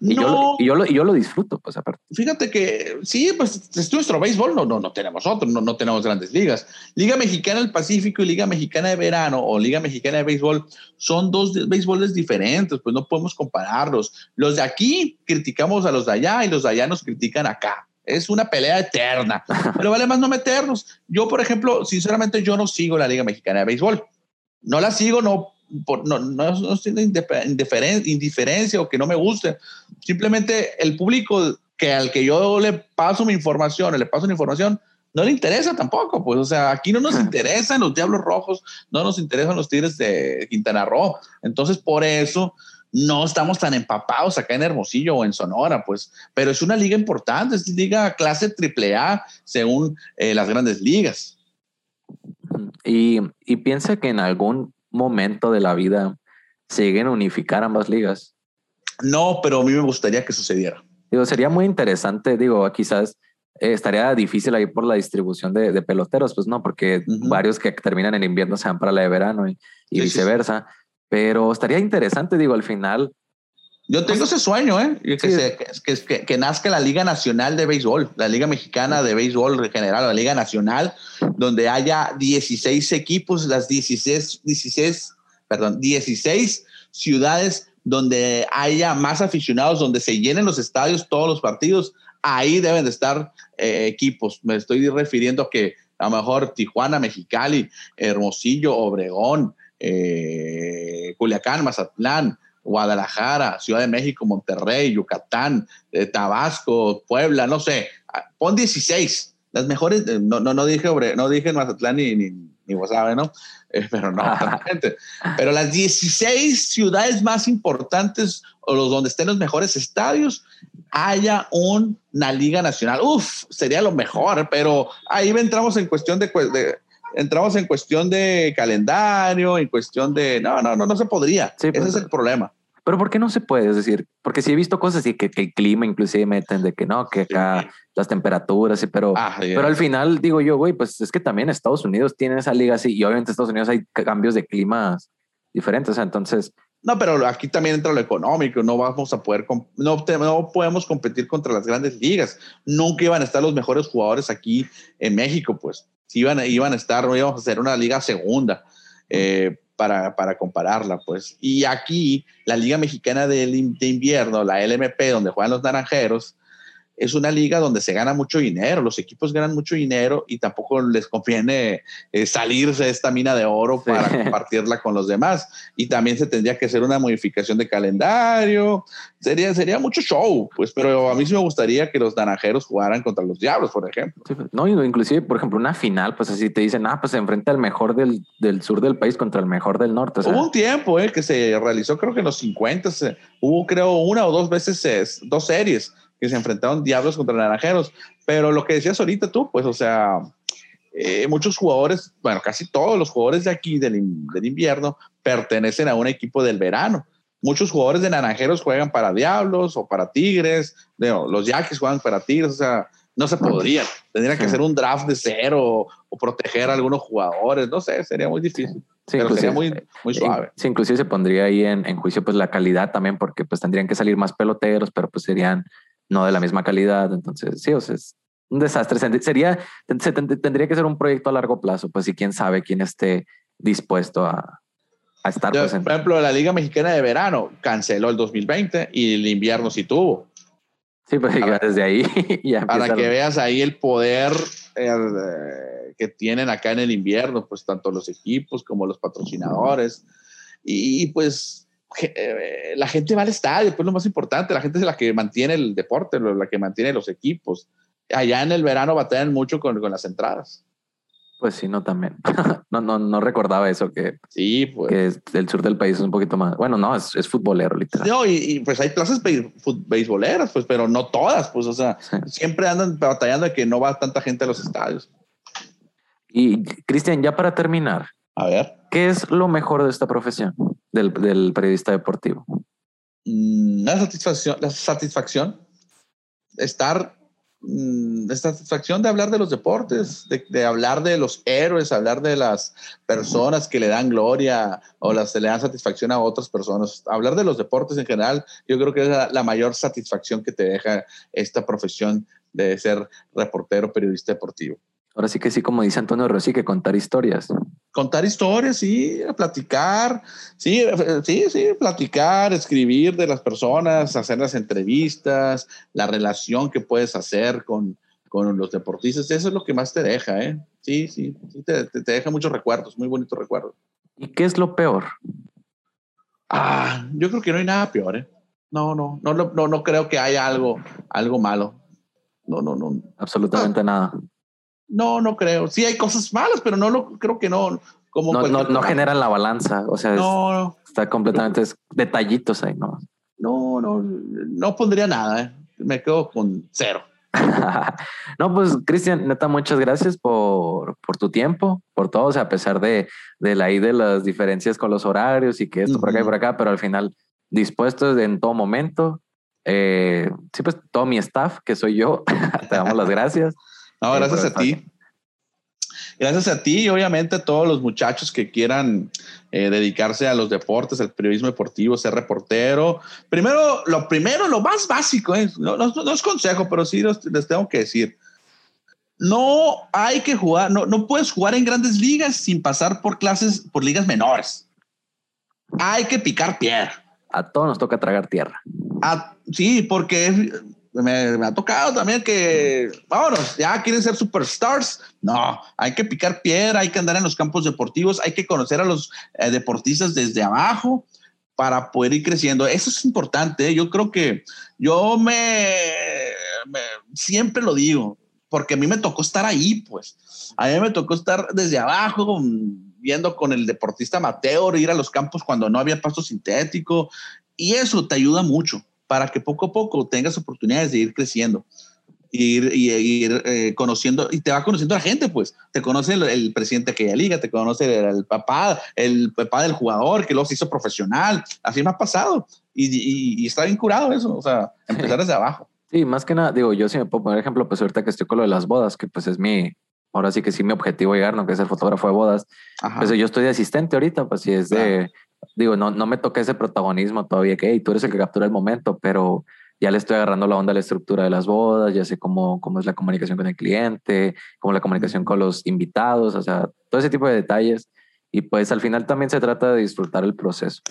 Y, yo, y, yo, lo, y yo lo disfruto, pues aparte. Fíjate que sí, pues es nuestro béisbol, no, no, no tenemos otro, no, no tenemos grandes ligas. Liga Mexicana del Pacífico y Liga Mexicana de Verano o Liga Mexicana de Béisbol son dos béisboles diferentes, pues no podemos compararlos. Los de aquí criticamos a los de allá y los de allá nos critican acá. Es una pelea eterna, pero vale más no meternos. Yo, por ejemplo, sinceramente, yo no sigo la Liga Mexicana de Béisbol. No la sigo, no, por, no, no, no indiferencia o que no me guste. Simplemente el público que al que yo le paso mi información, le paso la información, no le interesa tampoco. Pues, o sea, aquí no nos interesan los Diablos Rojos, no nos interesan los Tigres de Quintana Roo. Entonces, por eso no estamos tan empapados acá en Hermosillo o en Sonora, pues, pero es una liga importante, es liga clase AAA según eh, las grandes ligas. Y, y, piensa que en algún momento de la vida se lleguen a unificar ambas ligas. No, pero a mí me gustaría que sucediera. Digo, sería muy interesante, digo, quizás eh, estaría difícil ahí por la distribución de, peloteros, pues no, porque varios que terminan en invierno se van para la de verano y, viceversa. Pero estaría interesante, digo, al final. Yo tengo ese sueño, ¿eh? Que, que, nazca la Liga Nacional de Béisbol, la Liga Mexicana de Béisbol general, la Liga Nacional, donde haya 16 equipos, las 16, 16, perdón, 16 ciudades donde haya más aficionados, donde se llenen los estadios, todos los partidos, ahí deben de estar eh, equipos. Me estoy refiriendo a que a lo mejor Tijuana, Mexicali, Hermosillo, Obregón, eh, Culiacán, Mazatlán, Guadalajara, Ciudad de México, Monterrey, Yucatán, eh, Tabasco, Puebla, no sé, ah, pon 16, las mejores, eh, no, no, no dije no dije Mazatlán ni, ni, ni ¿no? pero no, pero las 16 ciudades más importantes o los donde estén los mejores estadios, haya una liga nacional. Uf, sería lo mejor, pero ahí entramos en cuestión de, de entramos en cuestión de calendario, en cuestión de, no, no, no, no se podría. Ese pues, es el problema. Pero ¿por qué no se puede? Es decir, porque sí he visto cosas así que, el clima inclusive meten de que no, que acá las temperaturas, sí, pero, ah, pero al final digo yo, güey, pues es que también Estados Unidos tiene esa liga así y obviamente Estados Unidos hay cambios de climas diferentes, o sea, entonces... No, pero aquí también entra lo económico, no vamos a poder, no, no podemos competir contra las grandes ligas, nunca iban a estar los mejores jugadores aquí en México, pues iban, iban a estar, íbamos a hacer una liga segunda eh, para, para, compararla, pues. Y aquí, la Liga Mexicana de, de Invierno, la LMP, donde juegan los naranjeros, es una liga donde se gana mucho dinero, los equipos ganan mucho dinero y tampoco les conviene eh, salirse de esta mina de oro para compartirla con los demás. Y también se tendría que hacer una modificación de calendario, sería, sería mucho show, pues, pero a mí sí me gustaría que los naranjeros jugaran contra los diablos, por ejemplo. Pues, no, inclusive, por ejemplo, una final, pues así te dicen, ah, pues se enfrenta el mejor del, del sur del país contra el mejor del norte. hubo un tiempo eh, que se realizó, creo que en los 50, hubo creo una o dos veces, dos series que se enfrentaron Diablos contra Naranjeros. Pero lo que decías ahorita tú, pues, o sea, eh, muchos jugadores, bueno, casi todos los jugadores de aquí del, invierno pertenecen a un equipo del verano. Muchos jugadores de Naranjeros juegan para Diablos o para Tigres, los Yaquis juegan para Tigres, o sea, no se podría. Tendría que hacer un draft de cero o, proteger a algunos jugadores, no sé, sería muy difícil. Sí, pero sería muy, muy suave. Sí, inclusive se pondría ahí en, en, juicio pues la calidad también, porque pues tendrían que salir más peloteros, pero pues serían no de la misma calidad. Entonces, sí, o sea, es un desastre. Sería, tendría que ser un proyecto a largo plazo, pues, y quién sabe quién esté dispuesto a, a estar Yo, presente. Por ejemplo, la Liga Mexicana de Verano canceló el 2020 y el invierno sí tuvo. Sí, pues Para- desde ahí ya Para que veas ahí el poder eh, que tienen acá en el invierno, pues tanto los equipos como los patrocinadores. Y, pues eh, la gente va al estadio, pues lo más importante, la gente es la que mantiene el deporte, la que mantiene los equipos. Allá en el verano batallan mucho con, con las entradas. Pues sí, no también. no, no, no recordaba eso, que, Sí, pues. que el sur del país es un poquito más. Bueno, no, es, es futbolero, literal. No, y, y, pues hay plazas beisboleras, pues, pero no todas, pues, o sea, Sí. siempre andan batallando de que no va tanta gente a los estadios. Y Cristian, ya para terminar, A ver. ¿qué es lo mejor de esta profesión del, periodista deportivo? Mm, la satisfacción, la satisfacción, estar, mm, la satisfacción de hablar de los deportes, de, de hablar de los héroes, hablar de las personas que le dan gloria o las que le dan satisfacción a otras personas. Hablar de los deportes en general, yo creo que es la, la mayor satisfacción que te deja esta profesión de ser reportero, periodista deportivo. Ahora sí que sí, como dice Antonio Rossi, que contar historias. contar historias, sí, platicar, sí, sí, sí, platicar, escribir de las personas, hacer las entrevistas, la relación que puedes hacer con, con los deportistas, eso es lo que más te deja, ¿eh? Sí, sí, sí te, te- te deja muchos recuerdos, muy bonitos recuerdos. ¿Y qué es lo peor? Ah, yo creo que no hay nada peor, ¿eh? No, no, no, no, no, no creo que haya algo, algo malo. No, no, no, Absolutamente nada. No, no creo. Sí hay cosas malas, pero no lo creo que no. Como No, no, no generan la balanza. O sea, es- No, no. está completamente es detallitos ahí, ¿no? No, no, no pondría nada. ¿eh? Me quedo con cero. no, pues Cristian, neta, muchas gracias por, por tu tiempo, por todo, o sea, a pesar de, de la ahí de las diferencias con los horarios y que esto por acá y por acá, pero al final dispuestos en todo momento. Eh, sí, pues todo mi staff, que soy yo, te damos las gracias. No, Sí, gracias a ti. Gracias a ti y obviamente a todos los muchachos que quieran eh, dedicarse a los deportes, al periodismo deportivo, ser reportero. Primero, lo primero, lo más básico, ¿eh? no, no- no es consejo, pero sí los- les tengo que decir. No hay que jugar, no, no puedes jugar en grandes ligas sin pasar por clases, por ligas menores. Hay que picar piedra. A todos nos toca tragar tierra. Ah, sí, porque me, me ha tocado también que, vámonos, ya quieren ser superstars. No, hay que picar piedra, hay que andar en los campos deportivos, hay que conocer a los eh, deportistas desde abajo para poder ir creciendo. Eso es importante. ¿eh? Yo creo que yo me, me- siempre lo digo, porque a mí me tocó estar ahí, pues. A mí me tocó estar desde abajo, viendo con el deportista amateur, ir a los campos cuando no había pasto sintético, y eso te ayuda mucho para que poco a poco tengas oportunidades de ir creciendo. Ir, y ir eh, conociendo, y te va conociendo la gente, pues. Te conoce el, el presidente de aquella liga, te conoce el, el papá, el papá del jugador que luego se hizo profesional. Así me ha pasado. Y, y- y está bien curado eso, o sea, empezar desde abajo. Sí, más que nada, digo, yo sí me puedo poner ejemplo, pues ahorita que estoy con lo de las bodas, que pues es mi, ahora sí que sí mi objetivo llegar, no que ser fotógrafo de bodas, Ajá. Pues yo estoy de asistente ahorita, pues si es de, digo, no, no me toca ese protagonismo todavía, que hey, tú eres el que captura el momento, pero ya le estoy agarrando la onda a la estructura de las bodas, ya sé cómo, cómo es la comunicación con el cliente, cómo la comunicación con los invitados, o sea, todo ese tipo de detalles. Y pues al final también se trata de disfrutar el proceso.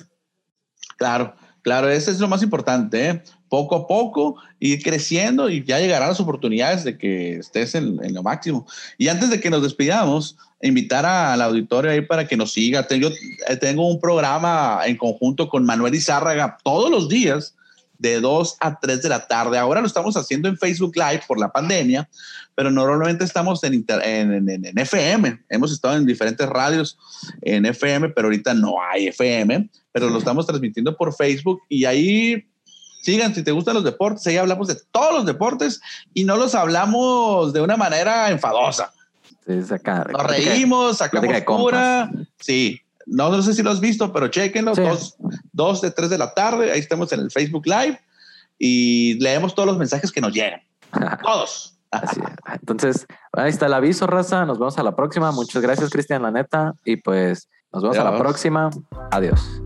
Claro, claro, eso es lo más importante, ¿eh? Poco a poco, ir creciendo y ya llegarán las oportunidades de que estés en, en lo máximo. Y antes de que nos despidamos, invitar al auditorio ahí para que nos siga. Eh, tengo un programa en conjunto con Manuel Izárraga todos los días de 2 a 3 de la tarde. Ahora lo estamos haciendo en Facebook Live por la pandemia, pero normalmente estamos en, inter- en- en FM. Hemos estado en diferentes radios en FM, pero ahorita no hay FM, pero lo estamos transmitiendo por Facebook y ahí sigan si te gustan los deportes. Ahí hablamos de todos los deportes y no los hablamos de una manera enfadosa. Acá, Nos reímos, sacamos cura. Sí, no, no sé si lo has visto, pero chequenlo. Sí. Dos, dos de tres de la tarde. Ahí estamos en el Facebook Live y leemos todos los mensajes que nos llegan. Todos. Así es. Entonces, ahí está el aviso, raza. Nos vemos a la próxima. Muchas gracias, Cristian, la neta. Y pues nos vemos a la próxima. Adiós.